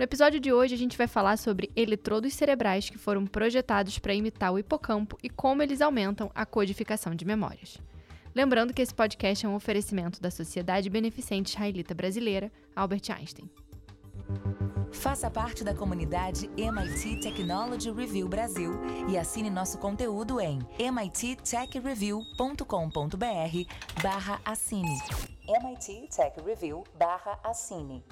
No episódio de hoje, a gente vai falar sobre eletrodos cerebrais que foram projetados para imitar o hipocampo e como eles aumentam a codificação de memórias. Lembrando que esse podcast é um oferecimento da Sociedade Beneficente Israelita Brasileira, Albert Einstein. Faça parte da comunidade MIT Technology Review Brasil e assine nosso conteúdo em mittechreview.com.br barra assine. MIT Tech Review barra assine.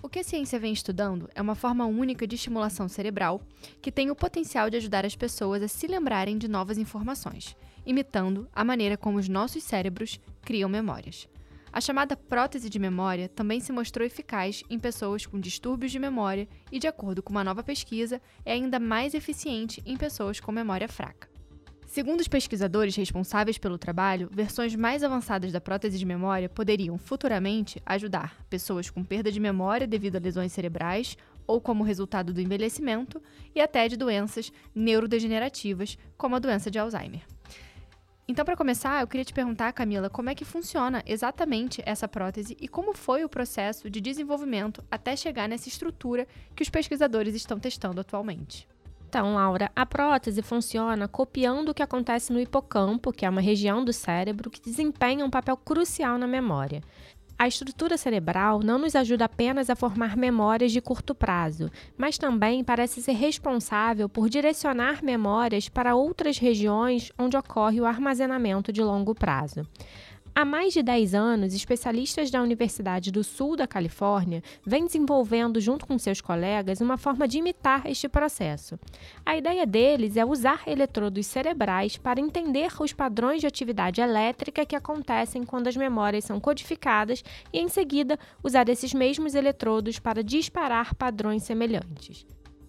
O que a ciência vem estudando é uma forma única de estimulação cerebral que tem o potencial de ajudar as pessoas a se lembrarem de novas informações, imitando a maneira como os nossos cérebros criam memórias. A chamada prótese de memória também se mostrou eficaz em pessoas com distúrbios de memória e, de acordo com uma nova pesquisa, é ainda mais eficiente em pessoas com memória fraca. Segundo os pesquisadores responsáveis pelo trabalho, versões mais avançadas da prótese de memória poderiam futuramente ajudar pessoas com perda de memória devido a lesões cerebrais ou como resultado do envelhecimento e até de doenças neurodegenerativas, como a doença de Alzheimer. Então, para começar, eu queria te perguntar, Camila, como é que funciona exatamente essa prótese e como foi o processo de desenvolvimento até chegar nessa estrutura que os pesquisadores estão testando atualmente. Então, Laura, a prótese funciona copiando o que acontece no hipocampo, que é uma região do cérebro que desempenha um papel crucial na memória. A estrutura cerebral não nos ajuda apenas a formar memórias de curto prazo, mas também parece ser responsável por direcionar memórias para outras regiões onde ocorre o armazenamento de longo prazo. Há mais de 10 anos, especialistas da Universidade do Sul da Califórnia vêm desenvolvendo, junto com seus colegas, uma forma de imitar este processo. A ideia deles é usar eletrodos cerebrais para entender os padrões de atividade elétrica que acontecem quando as memórias são codificadas e, em seguida, usar esses mesmos eletrodos para disparar padrões semelhantes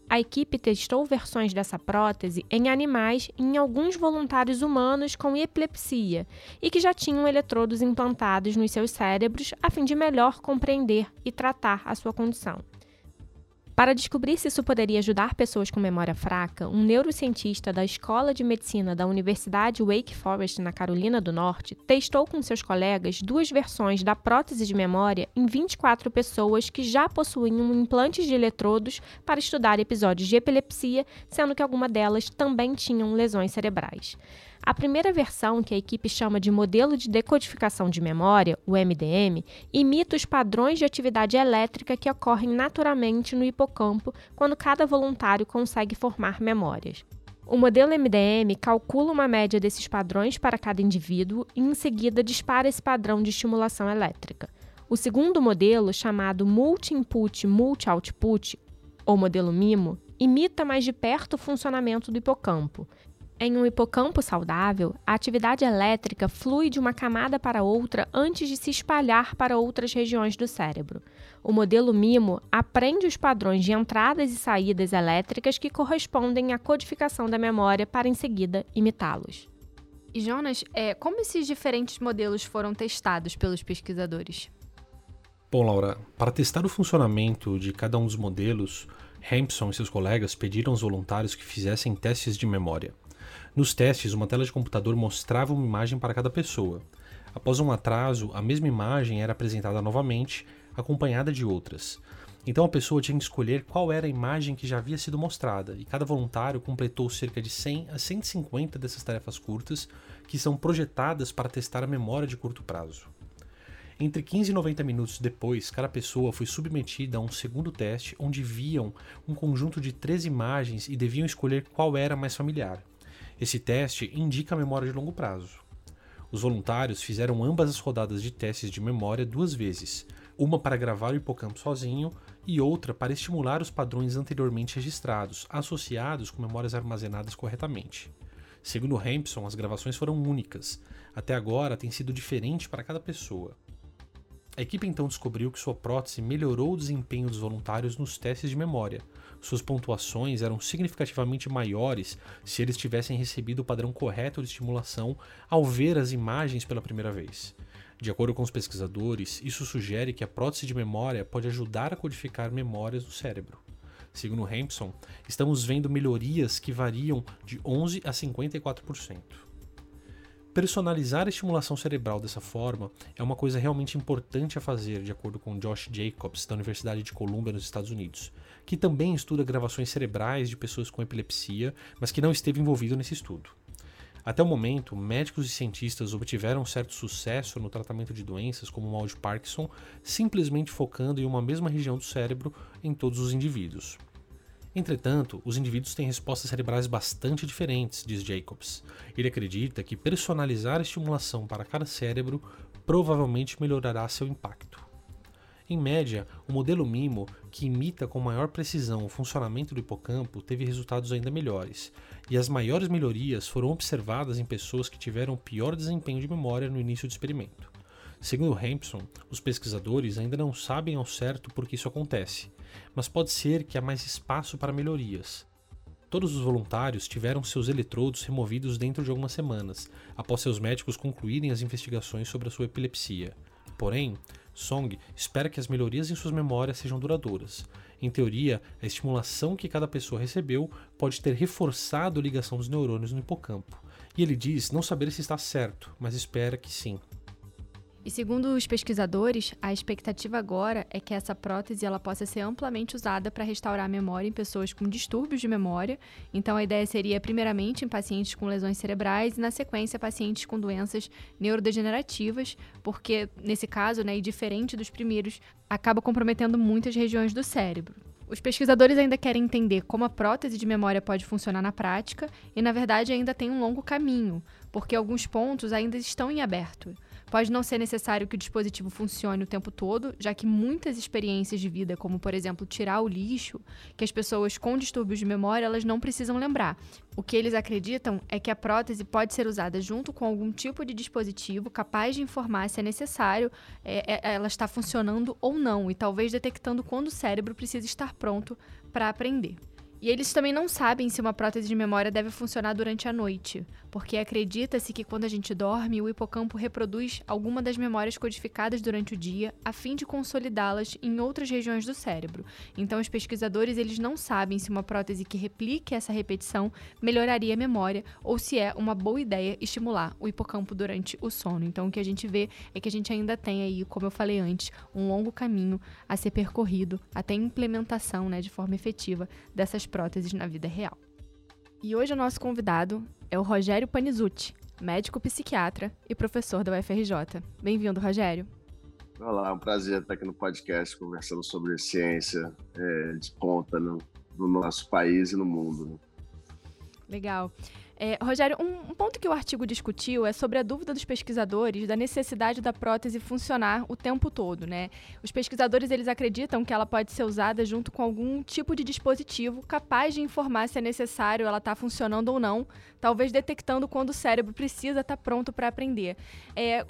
a equipe testou versões dessa prótese em animais e em alguns voluntários humanos com epilepsia e que já tinham eletrodos implantados nos seus cérebros a fim de melhor compreender e tratar a sua condição. Para descobrir se isso poderia ajudar pessoas com memória fraca, um neurocientista da Escola de Medicina da Universidade Wake Forest, na Carolina do Norte, testou com seus colegas duas versões da prótese de memória em 24 pessoas que já possuíam implantes de eletrodos para estudar episódios de epilepsia, sendo que algumas delas também tinham lesões cerebrais. A primeira versão, que a equipe chama de modelo de decodificação de memória, o MDM, imita os padrões de atividade elétrica que ocorrem naturalmente no hipocampo quando cada voluntário consegue formar memórias. O modelo MDM calcula uma média desses padrões para cada indivíduo e, em seguida, dispara esse padrão de estimulação elétrica. O segundo modelo, chamado Multi-Input Multi-Output, ou modelo MIMO, imita mais de perto o funcionamento do hipocampo. Em um hipocampo saudável, a atividade elétrica flui de uma camada para outra antes de se espalhar para outras regiões do cérebro. O modelo MIMO aprende os padrões de entradas e saídas elétricas que correspondem à codificação da memória para em seguida imitá-los. E Jonas, é, como esses diferentes modelos foram testados pelos pesquisadores? Bom, Laura, para testar o funcionamento de cada um dos modelos, Hampson e seus colegas pediram aos voluntários que fizessem testes de memória. Nos testes, uma tela de computador mostrava uma imagem para cada pessoa. Após um atraso, a mesma imagem era apresentada novamente, acompanhada de outras. Então a pessoa tinha que escolher qual era a imagem que já havia sido mostrada, e cada voluntário completou cerca de 100 a 150 dessas tarefas curtas, que são projetadas para testar a memória de curto prazo. Entre 15 e 90 minutos depois, cada pessoa foi submetida a um segundo teste onde viam um conjunto de três imagens e deviam escolher qual era mais familiar. Esse teste indica a memória de longo prazo. Os voluntários fizeram ambas as rodadas de testes de memória duas vezes, uma para gravar o hipocampo sozinho e outra para estimular os padrões anteriormente registrados, associados com memórias armazenadas corretamente. Segundo Hampson, as gravações foram únicas. Até agora tem sido diferente para cada pessoa. A equipe então descobriu que sua prótese melhorou o desempenho dos voluntários nos testes de memória. Suas pontuações eram significativamente maiores se eles tivessem recebido o padrão correto de estimulação ao ver as imagens pela primeira vez. De acordo com os pesquisadores, isso sugere que a prótese de memória pode ajudar a codificar memórias do cérebro. Segundo Hampson, estamos vendo melhorias que variam de 11 a 54%. Personalizar a estimulação cerebral dessa forma é uma coisa realmente importante a fazer, de acordo com Josh Jacobs, da Universidade de Columbia, nos Estados Unidos, que também estuda gravações cerebrais de pessoas com epilepsia, mas que não esteve envolvido nesse estudo. Até o momento, médicos e cientistas obtiveram certo sucesso no tratamento de doenças como o mal de Parkinson, simplesmente focando em uma mesma região do cérebro em todos os indivíduos. Entretanto, os indivíduos têm respostas cerebrais bastante diferentes, diz Jacobs. Ele acredita que personalizar a estimulação para cada cérebro provavelmente melhorará seu impacto. Em média, o modelo MIMO, que imita com maior precisão o funcionamento do hipocampo, teve resultados ainda melhores, e as maiores melhorias foram observadas em pessoas que tiveram pior desempenho de memória no início do experimento. Segundo Hampson, os pesquisadores ainda não sabem ao certo por que isso acontece, mas pode ser que há mais espaço para melhorias. Todos os voluntários tiveram seus eletrodos removidos dentro de algumas semanas, após seus médicos concluírem as investigações sobre a sua epilepsia. Porém, Song espera que as melhorias em suas memórias sejam duradouras. Em teoria, a estimulação que cada pessoa recebeu pode ter reforçado a ligação dos neurônios no hipocampo. E ele diz não saber se está certo, mas espera que sim. E segundo os pesquisadores, a expectativa agora é que essa prótese ela possa ser amplamente usada para restaurar a memória em pessoas com distúrbios de memória. Então a ideia seria primeiramente em pacientes com lesões cerebrais e na sequência pacientes com doenças neurodegenerativas, porque nesse caso, né, e diferente dos primeiros, acaba comprometendo muitas regiões do cérebro. Os pesquisadores ainda querem entender como a prótese de memória pode funcionar na prática e, na verdade, ainda tem um longo caminho, porque alguns pontos ainda estão em aberto. Pode não ser necessário que o dispositivo funcione o tempo todo, já que muitas experiências de vida, como por exemplo tirar o lixo, que as pessoas com distúrbios de memória elas não precisam lembrar. O que eles acreditam é que a prótese pode ser usada junto com algum tipo de dispositivo capaz de informar se é necessário, é, é, ela está funcionando ou não, e talvez detectando quando o cérebro precisa estar pronto para aprender. E eles também não sabem se uma prótese de memória deve funcionar durante a noite, porque acredita-se que quando a gente dorme, o hipocampo reproduz alguma das memórias codificadas durante o dia, a fim de consolidá-las em outras regiões do cérebro. Então, os pesquisadores eles não sabem se uma prótese que replique essa repetição melhoraria a memória ou se é uma boa ideia estimular o hipocampo durante o sono. Então, o que a gente vê é que a gente ainda tem aí, como eu falei antes, um longo caminho a ser percorrido até a implementação, né, de forma efetiva dessas próteses na vida real. E hoje o nosso convidado é o Rogério Panizucci, médico psiquiatra e professor da UFRJ. Bem-vindo, Rogério. Olá, é um prazer estar aqui no podcast conversando sobre ciência é, de ponta no, no, nosso país e no mundo. Né? Legal. É, Rogério, um, um, ponto que o artigo discutiu é sobre a dúvida dos pesquisadores da necessidade da prótese funcionar o tempo todo, né? Os pesquisadores eles acreditam que ela pode ser usada junto com algum tipo de dispositivo capaz de informar se é necessário ela estar tá funcionando ou não, talvez detectando quando o cérebro precisa estar tá pronto para aprender. É,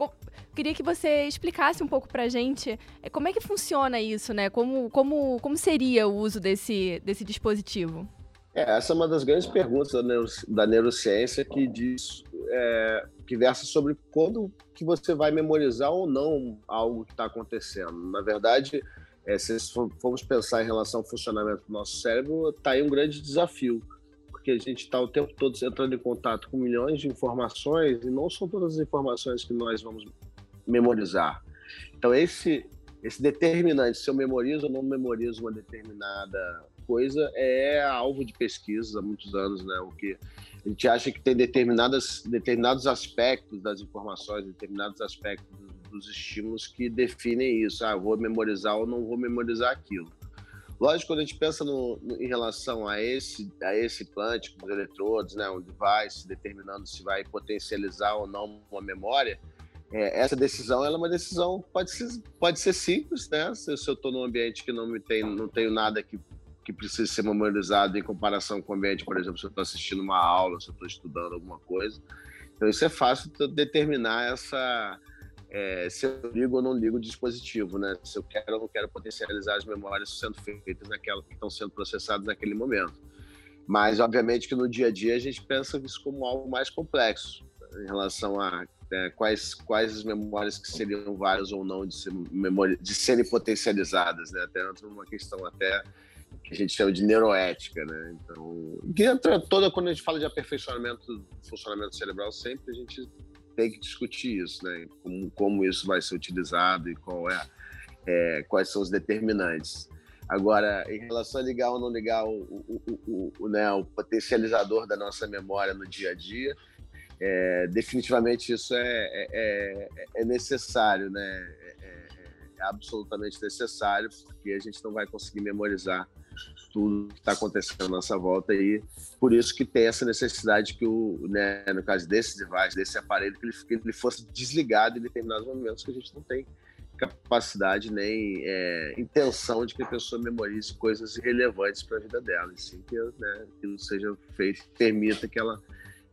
queria que você explicasse um pouco para a gente é, como é que funciona isso, né? Como, como, como seria o uso desse, desse dispositivo? É, essa é uma das grandes perguntas da, neuro, da neurociência que diz é, que versa sobre quando que você vai memorizar ou não algo que está acontecendo. Na verdade, é, se formos pensar em relação ao funcionamento do nosso cérebro, está aí um grande desafio, porque a gente está o tempo todo entrando em contato com milhões de informações e não são todas as informações que nós vamos memorizar. Então, esse, esse determinante, se eu memorizo ou não memorizo uma determinada coisa é alvo de pesquisa há muitos anos, né? O que a gente acha que tem determinadas, determinados aspectos das informações, determinados aspectos dos estímulos que definem isso. Ah, vou memorizar ou não vou memorizar aquilo. Lógico, quando a gente pensa no, no, em relação a esse, a esse implante com os eletrodos, né, um device determinando se vai potencializar ou não uma memória, é, essa decisão ela é uma decisão pode ser, pode ser simples, né? Se, se eu estou num ambiente que não me tem, não tenho nada que que precisa ser memorizado em comparação com o ambiente, por exemplo, se eu estou assistindo uma aula, se eu estou estudando alguma coisa. Então, isso é fácil de determinar essa, é, se eu ligo ou não ligo o dispositivo, né? Se eu quero ou não quero potencializar as memórias sendo feitas naquela que estão sendo processadas naquele momento. Mas, obviamente, que no dia a dia a gente pensa isso como algo mais complexo em relação a é, quais, quais as memórias que seriam várias ou não de, ser, memória, de serem potencializadas, né? Até entra uma questão até que a gente chama de neuroética, né? Então, que entra toda quando a gente fala de aperfeiçoamento do funcionamento cerebral, sempre a gente tem que discutir isso, né? Como, como isso vai ser utilizado e qual é, é, quais são os determinantes. Agora, em relação a ligar ou não ligar o, o, o, o, né, o potencializador da nossa memória no dia a dia, é, definitivamente isso é, é, é, é necessário, né? É, absolutamente necessário, porque a gente não vai conseguir memorizar tudo que está acontecendo à nossa volta e por isso que tem essa necessidade que o, né, no caso desse device, desse aparelho, que ele, que ele fosse desligado em determinados momentos que a gente não tem capacidade nem é, intenção de que a pessoa memorize coisas irrelevantes para a vida dela, e sim que né, aquilo seja feito, permita que ela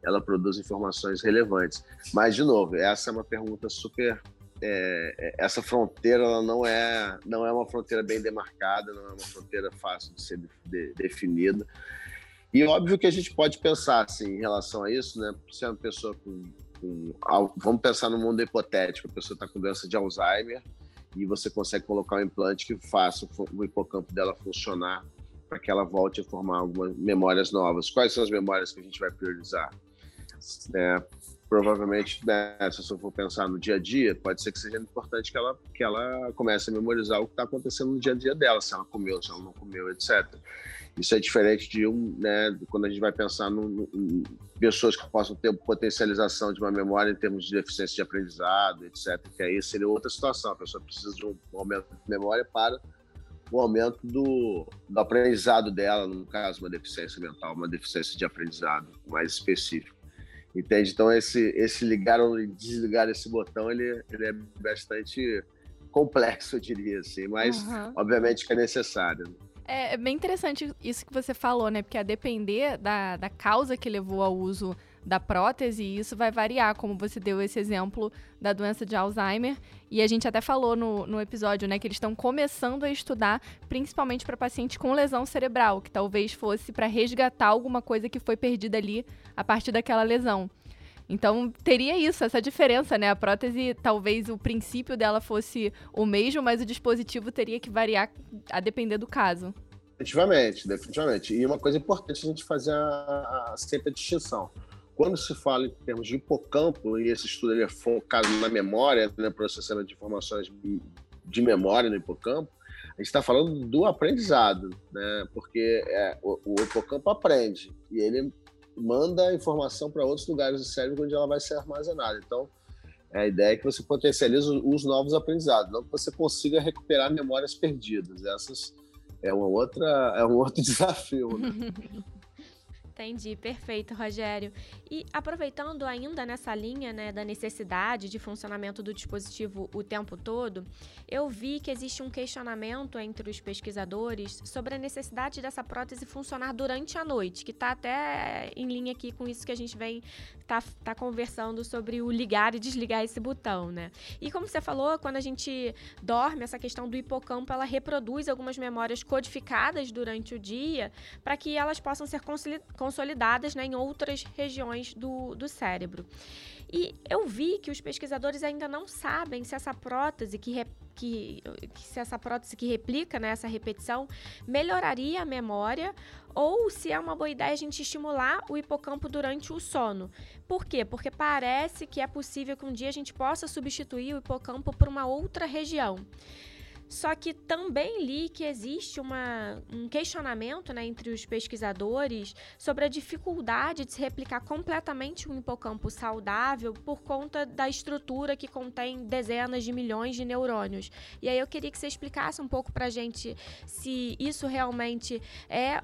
ela produza informações relevantes. Mas de novo, essa é uma pergunta super é, é, essa fronteira ela não é não é uma fronteira bem demarcada, não é uma fronteira fácil de ser de, definida. E óbvio que a gente pode pensar assim, em relação a isso, né? Se é uma pessoa com, com vamos pensar no mundo hipotético, a pessoa está com doença de Alzheimer e você consegue colocar um implante que faça o hipocampo dela funcionar para que ela volte a formar algumas memórias novas. Quais são as memórias que a gente vai priorizar? É, provavelmente, né, se você for pensar no dia a dia, pode ser que seja importante que ela, que ela comece a memorizar o que está acontecendo no dia a dia dela, se ela comeu, se ela não comeu, etc. Isso é diferente de um, né, quando a gente vai pensar no, em pessoas que possam ter potencialização de uma memória em termos de deficiência de aprendizado, etc. Que aí seria outra situação, a pessoa precisa de um aumento de memória para o aumento do, do aprendizado dela, no caso, uma deficiência mental, uma deficiência de aprendizado mais específica. Entende? Então, esse, esse ligar ou desligar esse botão, ele, ele é bastante complexo, eu diria assim, mas uhum. obviamente que é necessário. É, é bem interessante isso que você falou, né? Porque a depender da, da causa que levou ao uso da prótese, isso vai variar, como você deu esse exemplo da doença de Alzheimer. E a gente até falou no, no episódio, né, que eles estão começando a estudar, principalmente para pacientes com lesão cerebral, que talvez fosse para resgatar alguma coisa que foi perdida ali a partir daquela lesão. Então, teria isso, essa diferença, né? A prótese, talvez o princípio dela fosse o mesmo, mas o dispositivo teria que variar a depender do caso. Definitivamente, definitivamente. E uma coisa importante a gente fazer a, a, sempre a distinção. Quando se fala em termos de hipocampo, e esse estudo é focado na memória, né, processamento de informações de memória no hipocampo, a gente está falando do aprendizado, né? Porque é, o, o, hipocampo aprende e ele manda a informação para outros lugares do cérebro onde ela vai ser armazenada. Então, a ideia é que você potencialize os novos aprendizados, não que você consiga recuperar memórias perdidas. Essas é uma outra, é um outro desafio. Né? Entendi, perfeito, Rogério. E aproveitando ainda nessa linha né, da necessidade de funcionamento do dispositivo o tempo todo, eu vi que existe um questionamento entre os pesquisadores sobre a necessidade dessa prótese funcionar durante a noite, que está até em linha aqui com isso que a gente vem tá, tá conversando sobre o ligar e desligar esse botão, né? E como você falou, quando a gente dorme, essa questão do hipocampo, ela reproduz algumas memórias codificadas durante o dia para que elas possam ser consolidadas né, em outras regiões do, do cérebro. E eu vi que os pesquisadores ainda não sabem se essa prótese que, que, que se essa prótese que replica né, essa repetição melhoraria a memória ou se é uma boa ideia a gente estimular o hipocampo durante o sono. Por quê? Porque parece que é possível que um dia a gente possa substituir o hipocampo por uma outra região. Só que também li que existe uma, um questionamento né, entre os pesquisadores sobre a dificuldade de se replicar completamente um hipocampo saudável por conta da estrutura que contém dezenas de milhões de neurônios. E aí eu queria que você explicasse um pouco para a gente se isso realmente é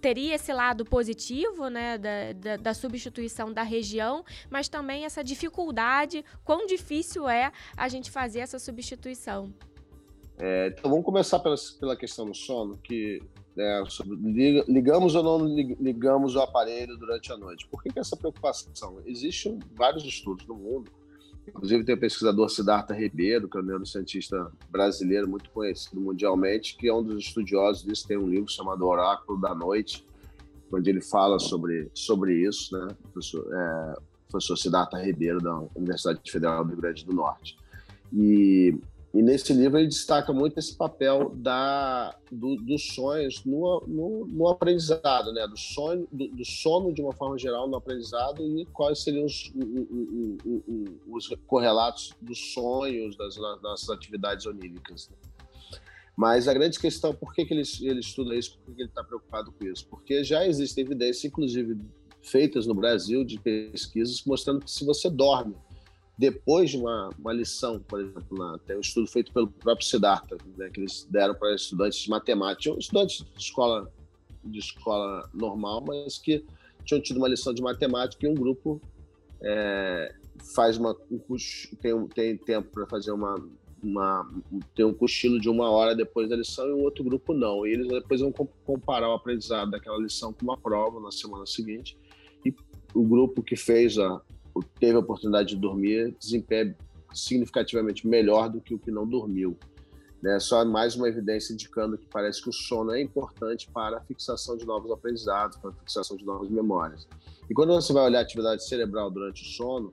teria esse lado positivo né, da, da, da substituição da região, mas também essa dificuldade, quão difícil é a gente fazer essa substituição. É, então vamos começar pela, pela questão do sono, que né, sobre, ligamos ou não ligamos o aparelho durante a noite. Por que, que essa preocupação? Existem vários estudos no mundo Inclusive tem o pesquisador Siddhartha Ribeiro, que é um neurocientista brasileiro muito conhecido mundialmente, que é um dos estudiosos disso, tem um livro chamado Oráculo da Noite, onde ele fala sobre, sobre isso, né? Professor, é, professor Siddhartha Ribeiro, da Universidade Federal do Rio Grande do Norte. E e nesse livro ele destaca muito esse papel da, do, dos sonhos no, no, no, aprendizado, né? do, sonho, do, do, sono de uma forma geral no aprendizado e quais seriam os, os, os correlatos dos sonhos das nossas atividades oníricas. Né? Mas a grande questão, por que, que ele, ele estuda isso, por que, que ele está preocupado com isso? Porque já existe evidência, inclusive feitas no Brasil, de pesquisas mostrando que se você dorme depois de uma, uma lição, por exemplo, na, tem um estudo feito pelo próprio Siddhartha, né, que eles deram para estudantes de matemática, estudantes de escola, de escola normal, mas que tinham tido uma lição de matemática e um grupo é, faz uma, um, tem, tem tempo para fazer uma, uma, tem um cochilo de uma hora depois da lição e o outro grupo não. E eles depois vão comparar o aprendizado daquela lição com uma prova na semana seguinte. E o grupo que fez a, teve a oportunidade de dormir desempenha significativamente melhor do que o que não dormiu. Né? Só mais uma evidência indicando que parece que o sono é importante para a fixação de novos aprendizados, para a fixação de novas memórias. E quando você vai olhar a atividade cerebral durante o sono,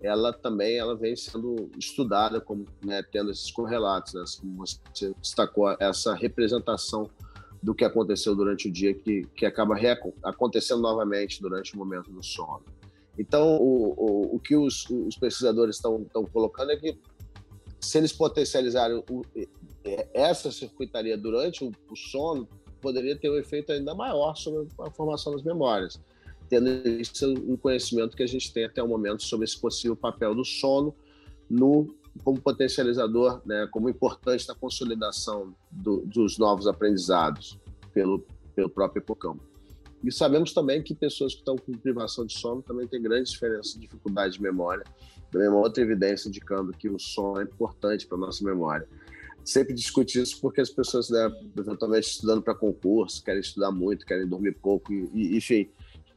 ela também ela vem sendo estudada como né, tendo esses correlatos, né? como você destacou essa representação do que aconteceu durante o dia que, que acaba acontecendo novamente durante o momento do sono. Então, o, o, o que os, os pesquisadores estão colocando é que se eles potencializarem o, essa circuitaria durante o, o, sono, poderia ter um efeito ainda maior sobre a formação das memórias, tendo isso um conhecimento que a gente tem até o momento sobre esse possível papel do sono no como potencializador, né, como importante na consolidação do, dos novos aprendizados pelo, pelo próprio hipocampo. E sabemos também que pessoas que estão com privação de sono também têm grandes diferenças de dificuldade de memória. Também é uma outra evidência indicando que o sono é importante para a nossa memória. Sempre discute isso porque as pessoas, né, eventualmente estudando para concurso, querem estudar muito, querem dormir pouco, e, enfim,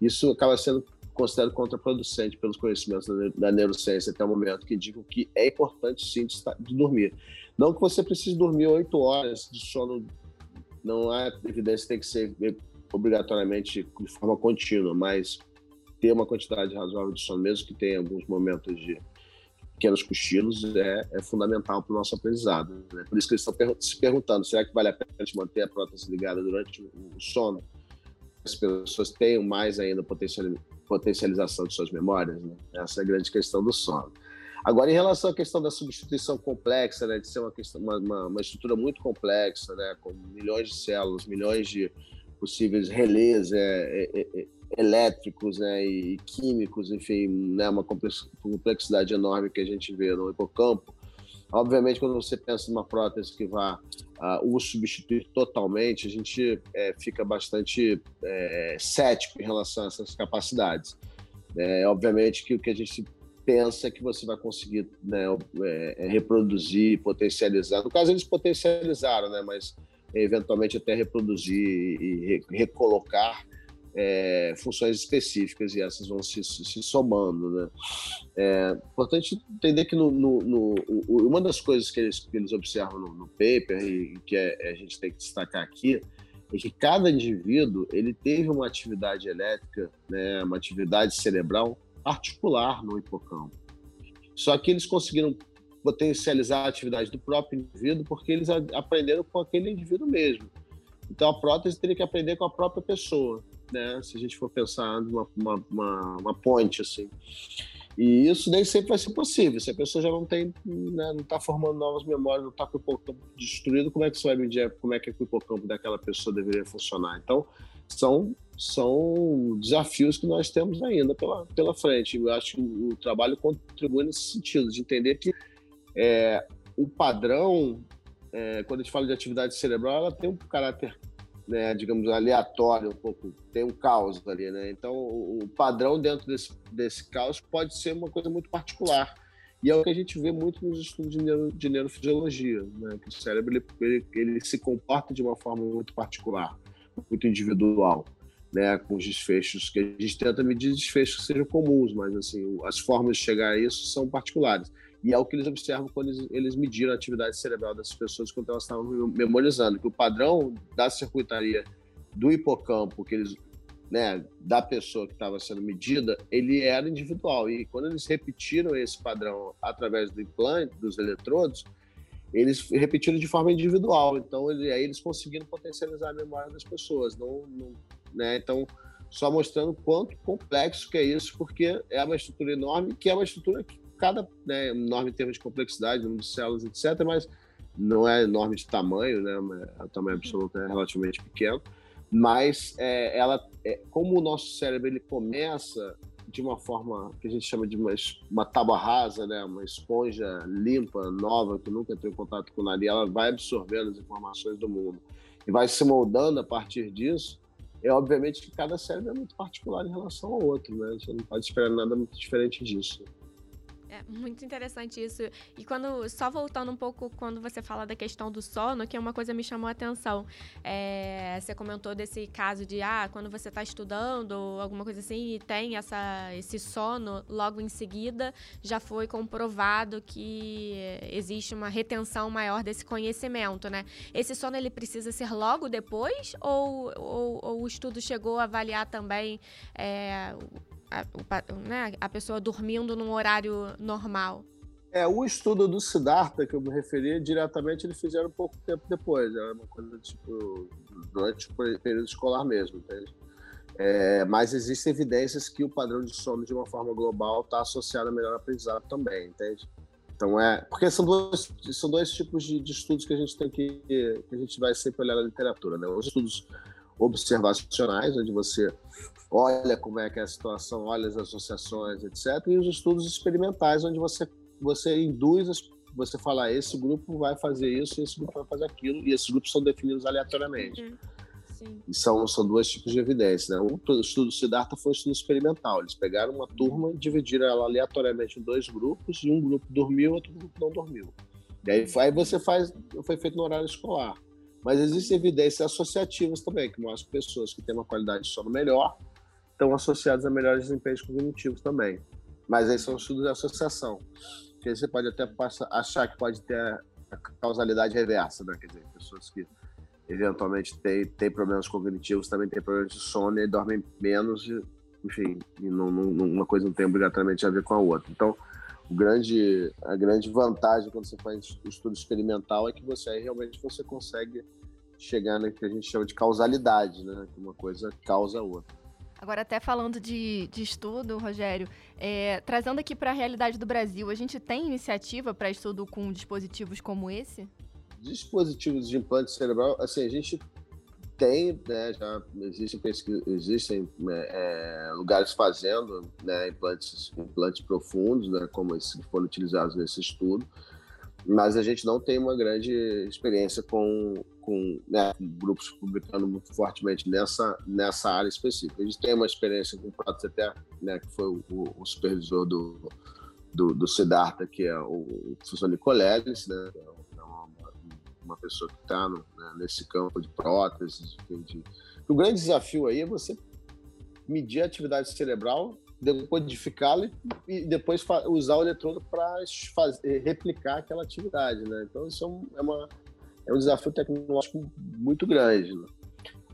isso acaba sendo considerado contraproducente pelos conhecimentos da, neurociência até o momento, que indicam que é importante sim de, de dormir. Não que você precise dormir oito horas de sono, não há evidência que tem que ser obrigatoriamente de forma contínua, mas ter uma quantidade razoável de sono, mesmo que tenha alguns momentos de pequenos cochilos, é, é fundamental para o nosso aprendizado. Né? Por isso que eles estão se perguntando, será que vale a pena te manter a prótese ligada durante o sono? As pessoas tenham mais ainda potencialização de suas memórias? Né? Essa é a grande questão do sono. Agora, em relação à questão da substituição complexa, né, de ser uma, questão, uma, uma, uma estrutura muito complexa, né, com milhões de células, milhões de, possíveis relés é, é, é, elétricos né, e químicos, enfim, né, uma complexidade enorme que a gente vê no hipocampo. Obviamente, quando você pensa numa prótese que vá uh, o substituir totalmente, a gente é, fica bastante é, cético em relação a essas capacidades. É, obviamente que o que a gente pensa é que você vai conseguir né, é, reproduzir, potencializar. No caso, eles potencializaram, né, mas eventualmente até reproduzir e recolocar é, funções específicas e essas vão se, se somando. Né? É importante entender que no, no, no, uma das coisas que eles, que eles observam no, no paper e que é, a gente tem que destacar aqui é que cada indivíduo ele teve uma atividade elétrica, né, uma atividade cerebral particular no hipocampo. Só que eles conseguiram potencializar a atividade do próprio indivíduo, porque eles aprenderam com aquele indivíduo mesmo. Então a prótese teria que aprender com a própria pessoa, né? Se a gente for pensar numa uma, uma, uma ponte assim. E isso nem sempre vai ser possível. Se a pessoa já não tem, né, não está formando novas memórias, não está com o hipocampo destruído, como é que você vai medir como é que o hipocampo daquela pessoa deveria funcionar? Então, são, são desafios que nós temos ainda pela, pela frente. Eu acho que o, o trabalho contribui nesse sentido, de entender que é, o padrão, é, quando a gente fala de atividade cerebral, ela tem um caráter, né, digamos, aleatório, um pouco, tem um caos ali, né? Então, o, o padrão dentro desse, desse caos pode ser uma coisa muito particular. E é o que a gente vê muito nos estudos de, neuro, de neurofisiologia, né? que o cérebro ele, ele, ele, se comporta de uma forma muito particular, muito individual. né, com os desfechos que a gente tenta medir desfechos que sejam comuns, mas assim as formas de chegar a isso são particulares. E é o que eles observam quando eles, eles mediram a atividade cerebral dessas pessoas quando elas estavam memorizando, que o padrão da circuitaria do hipocampo, que eles, né, da pessoa que estava sendo medida, ele era individual. E quando eles repetiram esse padrão através do implante, dos eletrodos, eles repetiram de forma individual. Então, ele, aí eles conseguiram potencializar a memória das pessoas. Não, não, né? Então, só mostrando quanto complexo que é isso, porque é uma estrutura enorme, que é uma estrutura que cada né, enorme em termos de complexidade, número de células, etc., mas não é enorme de tamanho, né? O tamanho absoluto é relativamente pequeno. Mas é, ela, é, como o nosso cérebro ele começa de uma forma que a gente chama de uma, uma tábua rasa, né? uma esponja limpa, nova, que nunca entrou em contato com nada, e ela vai absorvendo as informações do mundo e vai se moldando a partir disso, é obviamente que cada cérebro é muito particular em relação ao outro, né? Você não pode esperar nada muito diferente disso. É muito interessante isso. E quando, só voltando um pouco, quando você fala da questão do sono, que é uma coisa me chamou a atenção. É, você comentou desse caso de, ah, quando você está estudando, alguma coisa assim, e tem essa, esse sono, logo em seguida, já foi comprovado que existe uma retenção maior desse conhecimento, né? Esse sono, ele precisa ser logo depois? Ou, ou, ou o estudo chegou a avaliar também é, a, né, a pessoa dormindo num horário normal. É, o estudo do Siddhartha, que eu me referi, diretamente eles fizeram pouco tempo depois. Era uma coisa tipo durante o período escolar mesmo, entende? É, mas existem evidências que o padrão de sono, de uma forma global, está associado a melhor aprendizado também, entende? Então é. Porque são dois, são dois tipos de, de estudos que a gente tem que. que a gente vai sempre olhar na literatura, né? Os estudos observacionais, onde você olha como é que é a situação, olha as associações, etc. E os estudos experimentais, onde você, você induz, você fala, ah, esse grupo vai fazer isso, esse grupo vai fazer aquilo, e esses grupos são definidos aleatoriamente. Uhum. E são, são dois tipos de evidência. Né? O estudo Siddhartha foi um estudo experimental. Eles pegaram uma turma e dividiram ela aleatoriamente em dois grupos, e um grupo dormiu, outro grupo não dormiu. E aí, aí você faz, foi feito no horário escolar. Mas existem evidências associativas também, que mostram que pessoas que têm uma qualidade de sono melhor estão associadas a melhores desempenhos cognitivos também. Mas aí são estudos de associação. Que aí você pode até achar que pode ter a causalidade reversa, né? Quer dizer, pessoas que eventualmente têm, têm problemas cognitivos também têm problemas de sono e dormem menos, e, enfim, e não, não, uma coisa não tem obrigatoriamente a ver com a outra. Então, o grande, a grande vantagem quando você faz estudo experimental é que você aí realmente você consegue chegar no que a gente chama de causalidade, né? Que uma coisa causa a outra. Agora, até falando de, de estudo, Rogério, é, trazendo aqui para a realidade do Brasil, a gente tem iniciativa para estudo com dispositivos como esse? Dispositivos de implante cerebral, assim, a gente tem, né, já existem, existem né, é, lugares fazendo né, implantes, implantes profundos, né, como esses que foram utilizados nesse estudo, mas a gente não tem uma grande experiência com, com né, grupos publicando muito fortemente nessa, nessa área específica. A gente tem uma experiência com o Prato até, né, que foi o, o supervisor do, do, do Siddhartha, que é o, o professor Nicoleles, né, uma pessoa que está né, nesse campo de próteses. De... O grande desafio aí é você medir a atividade cerebral, decodificá-la e depois usar o eletrodo para eh, replicar aquela atividade. Né? Então, isso é, um, é, uma, é um desafio tecnológico muito grande. Né?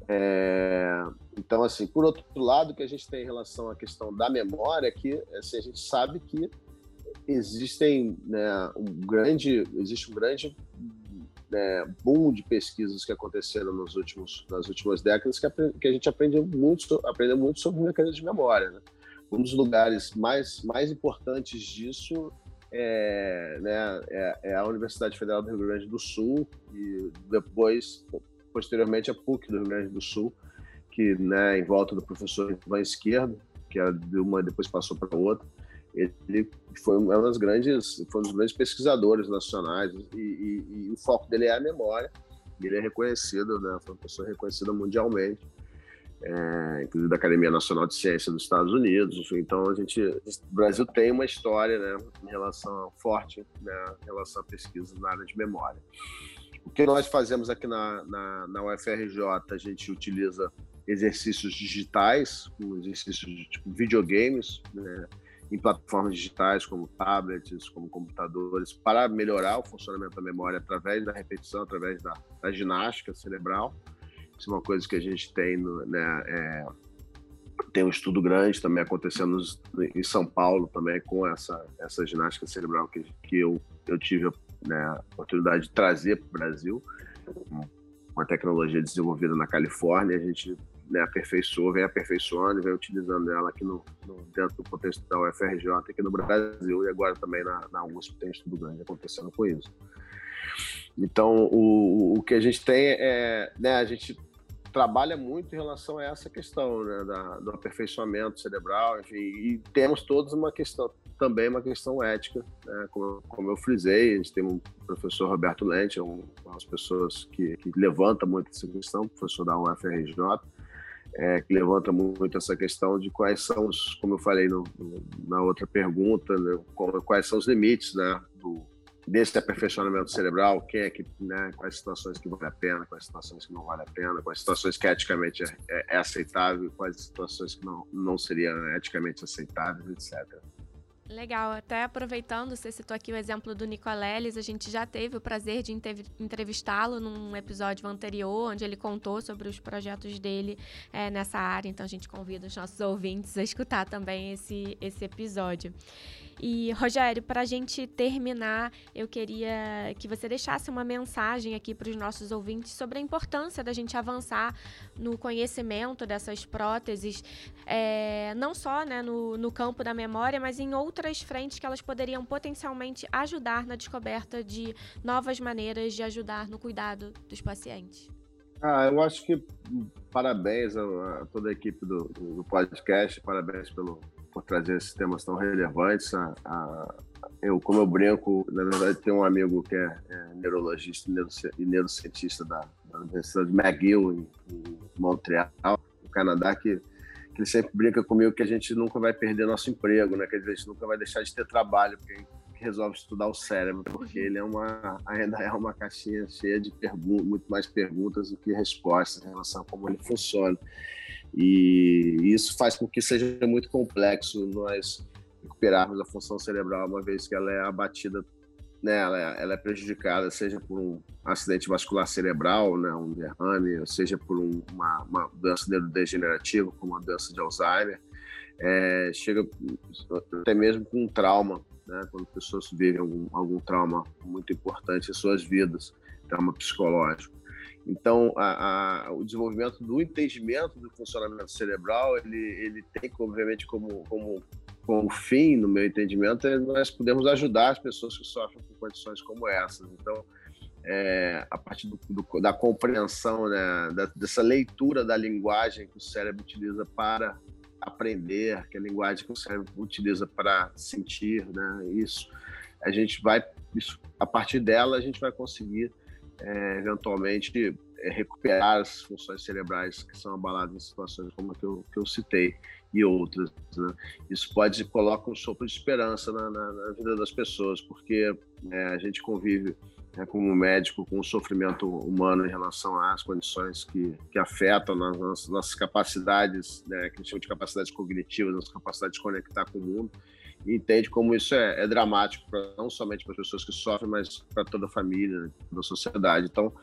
É, então, assim, por outro lado, o que a gente tem em relação à questão da memória é que assim, a gente sabe que existem né, um grande, existe um grande né, boom de pesquisas que aconteceram nos últimos, nas últimas décadas que, que a gente aprende muito, aprendeu muito sobre mecanismos de memória. Né? Um dos lugares mais, mais importantes disso é, né, é, é, a Universidade Federal do Rio Grande do Sul e depois, posteriormente, a PUC do Rio Grande do Sul, que né, em volta do professor Ivan Esquerdo, que era de uma depois passou para outra, ele foi uma das grandes, foi um dos grandes pesquisadores nacionais e, e, e, o foco dele é a memória. Ele é reconhecido, né? Foi uma pessoa reconhecida mundialmente, é, inclusive da Academia Nacional de Ciência dos Estados Unidos. Então a gente, o Brasil tem uma história, né, em relação forte, né, em relação à pesquisa na área de memória. O que nós fazemos aqui na, na, na UFRJ, a gente utiliza exercícios digitais, exercícios de tipo, videogames, né, em plataformas digitais como tablets, como computadores, para melhorar o funcionamento da memória através da repetição, através da, da ginástica cerebral. Isso é uma coisa que a gente tem, no, né, é, tem um estudo grande também acontecendo em São Paulo também com essa, essa ginástica cerebral que, que eu, eu tive né, a oportunidade de trazer para o Brasil, uma tecnologia desenvolvida na Califórnia, a gente né, aperfeiçoou, vem aperfeiçoando e vem utilizando ela aqui no, no, dentro do potencial da UFRJ aqui no Brasil e agora também na, na USP tem estudo grande acontecendo com isso. Então, o, o que a gente tem é, né, a gente trabalha muito em relação a essa questão né, da, do aperfeiçoamento cerebral, enfim, e temos todos uma questão, também uma questão ética, né, como, como, eu frisei, a gente tem um professor Roberto Lente, um, uma das pessoas que, que levanta muito essa questão, professor da UFRJ, é, que levanta muito essa questão de quais são os, como eu falei no, no, na outra pergunta, né, quais são os limites né, do, desse aperfeiçoamento cerebral, quem é que, né, quais situações que vale a pena, quais situações que não vale a pena, quais situações que eticamente é, é, é aceitável, quais situações que não, não seriam eticamente aceitáveis, etc. Legal, até aproveitando, você citou aqui o exemplo do Nicoleles, a gente já teve o prazer de entrevistá-lo num episódio anterior, onde ele contou sobre os projetos dele é, nessa área, então a gente convida os nossos ouvintes a escutar também esse, esse episódio. E, Rogério, para a gente terminar, eu queria que você deixasse uma mensagem aqui para os nossos ouvintes sobre a importância da gente avançar no conhecimento dessas próteses, é, não só né, no, no campo da memória, mas em outras frentes que elas poderiam potencialmente ajudar na descoberta de novas maneiras de ajudar no cuidado dos pacientes. Ah, eu acho que parabéns a, a toda a equipe do, do podcast, parabéns pelo, por trazer esses temas tão relevantes. A, a, eu, como eu brinco, na verdade, tem um amigo que é, é neurologista e neurocientista da, da, Universidade de McGill, em, em, Montreal, no Canadá, que, que ele sempre brinca comigo que a gente nunca vai perder nosso emprego, né? que a gente nunca vai deixar de ter trabalho, porque resolve estudar o cérebro, porque ele é uma, ainda é uma caixinha cheia de perguntas, muito mais perguntas do que respostas em relação a como ele funciona. E isso faz com que seja muito complexo nós recuperarmos a função cerebral, uma vez que ela é abatida, né, ela, é, é prejudicada, seja por um acidente vascular cerebral, né, um derrame, seja por um, uma, uma doença neurodegenerativa, como a doença de Alzheimer, é, chega até mesmo com um trauma, né, quando pessoas vivem algum, algum trauma muito importante em suas vidas, trauma psicológico. Então, a, a, o desenvolvimento do entendimento do funcionamento cerebral, ele, ele tem, obviamente, como, como, como fim, no meu entendimento, é nós podemos ajudar as pessoas que sofrem com condições como essas. Então, é, a partir do, do, da compreensão, né, da, dessa leitura da linguagem que o cérebro utiliza para aprender, que é a linguagem que o cérebro utiliza para sentir, né, isso, a gente vai, isso, a partir dela, a gente vai conseguir é, eventualmente é, recuperar as funções cerebrais que são abaladas em situações como a que eu, que eu citei e outras. Né? Isso pode colocar um sopro de esperança na, na, na vida das pessoas, porque é, a gente convive né, como médico com o sofrimento humano em relação às condições que, que afetam nas, nas nossas capacidades, né, que a gente chama de capacidades cognitivas, nossa capacidade de conectar com o mundo entende como isso é, é dramático, pra, não somente para as pessoas que sofrem, mas para toda a família, toda a sociedade. Então,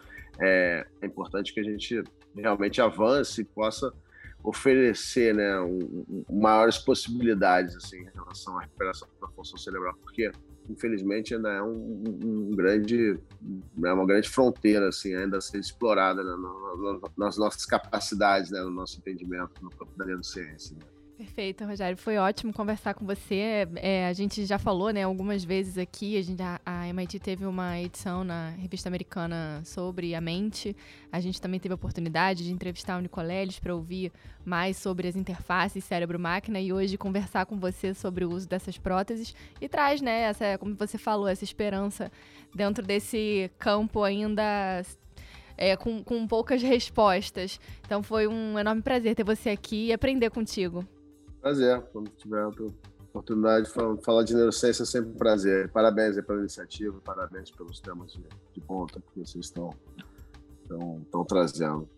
é, é, importante que a gente realmente avance e possa oferecer né, um, um, maiores possibilidades assim, em relação à recuperação da função cerebral, porque infelizmente ainda é um, um, grande é uma grande fronteira assim ainda a ser explorada né, nas nossas capacidades né, no nosso entendimento no campo da neurociência né. Perfeito, Rogério. Foi ótimo conversar com você. É, a gente já falou, né, algumas vezes aqui. A, gente, a, a, MIT teve uma edição na revista americana sobre a mente. A gente também teve a oportunidade de entrevistar o Nicoleles para ouvir mais sobre as interfaces cérebro-máquina e hoje conversar com você sobre o uso dessas próteses e traz, né, essa, como você falou, essa esperança dentro desse campo ainda é, com, com poucas respostas. Então foi um enorme prazer ter você aqui e aprender contigo. Prazer. Quando tiver oportunidade de falar de neurociência é sempre um prazer. Parabéns pela iniciativa, parabéns pelos temas de, de ponta que vocês estão, estão, estão trazendo.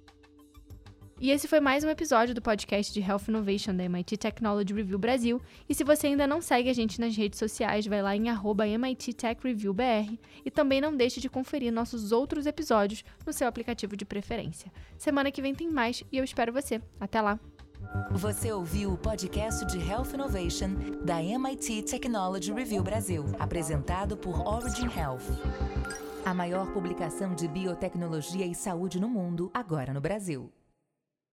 E esse foi mais um episódio do podcast de Health Innovation da MIT Technology Review Brasil. E se você ainda não segue a gente nas redes sociais, vai lá em arroba MIT Tech Review BR. E também não deixe de conferir nossos outros episódios no seu aplicativo de preferência. Semana que vem tem mais e eu espero você. Até lá! Você ouviu o podcast de Health Innovation da MIT Technology Review Brasil, apresentado por Origin Health. A maior publicação de biotecnologia e saúde no mundo, agora no Brasil.